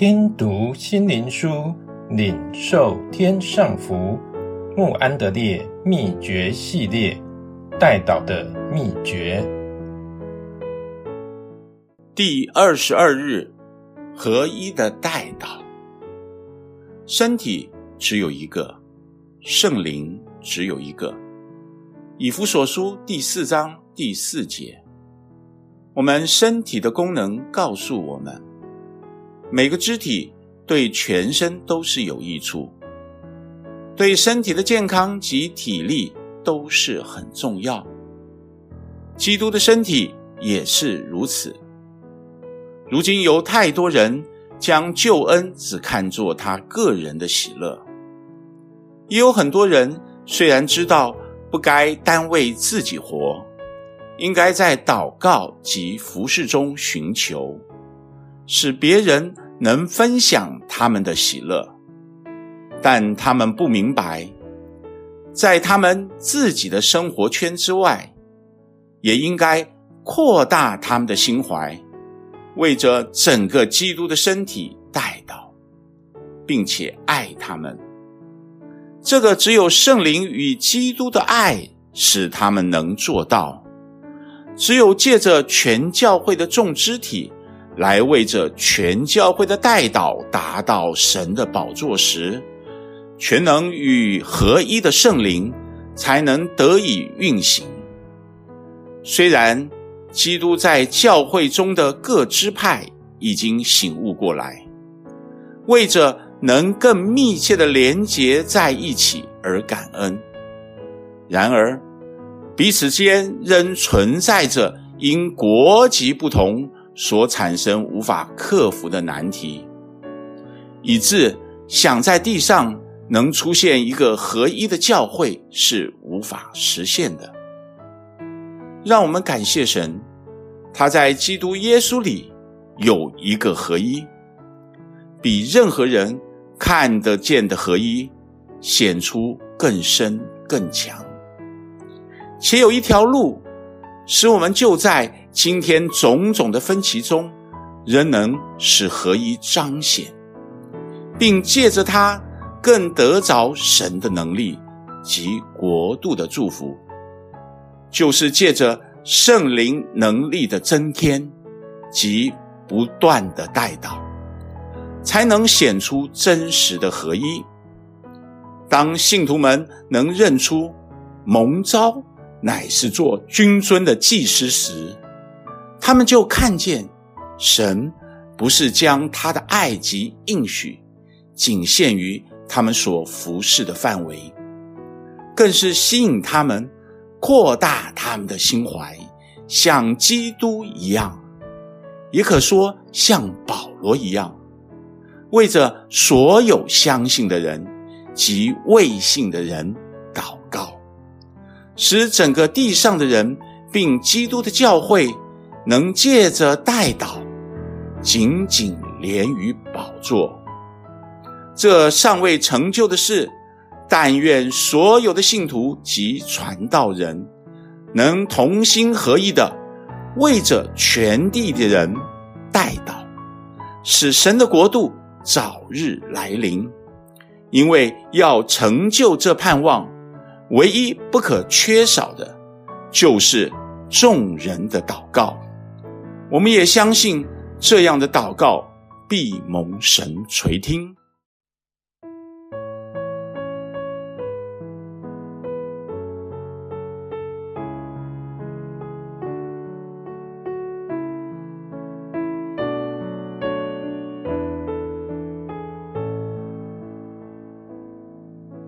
听读心灵书，领受天上福。穆安德烈秘诀系列，代祷的秘诀。第二十二日，合一的代祷。身体只有一个，圣灵只有一个。以弗所书第四章第四节。我们身体的功能告诉我们，每个肢体对全身都是有益处，对身体的健康及体力都是很重要。基督的身体也是如此。如今有太多人将救恩只看作他个人的喜乐，也有很多人虽然知道不该单为自己活。应该在祷告及服事中寻求，使别人能分享他们的喜乐，但他们不明白，在他们自己的生活圈之外，也应该扩大他们的心怀，为着整个基督的身体代祷，并且爱他们。这个只有圣灵与基督的爱使他们能做到。只有借着全教会的众肢体来为着全教会的代祷达到神的宝座时，全能与合一的圣灵才能得以运行。虽然基督在教会中的各支派已经醒悟过来，为着能更密切的连结在一起而感恩，然而，彼此间仍存在着因国籍不同所产生无法克服的难题，以致想在地上能出现一个合一的教会是无法实现的。让我们感谢神，他在基督耶稣里有一个合一，比任何人看得见的合一显出更深更强。且有一条路，使我们就在今天种种的分歧中，仍能使合一彰显，并借着它更得着神的能力及国度的祝福，就是借着圣灵能力的增添及不断的带导，才能显出真实的合一。当信徒们能认出蒙召，乃是做君尊的祭司时，他们就看见神不是将他的爱及应许仅限于他们所服侍的范围，更是吸引他们扩大他们的心怀，像基督一样，也可说像保罗一样，为着所有相信的人及未信的人祷告。使整个地上的人，并基督的教会，能借着代祷，紧紧连于宝座。这尚未成就的事，但愿所有的信徒及传道人，能同心合意的，为着全地的人代祷，使神的国度早日来临。因为要成就这盼望。唯一不可缺少的，就是众人的祷告。我们也相信这样的祷告必蒙神垂听。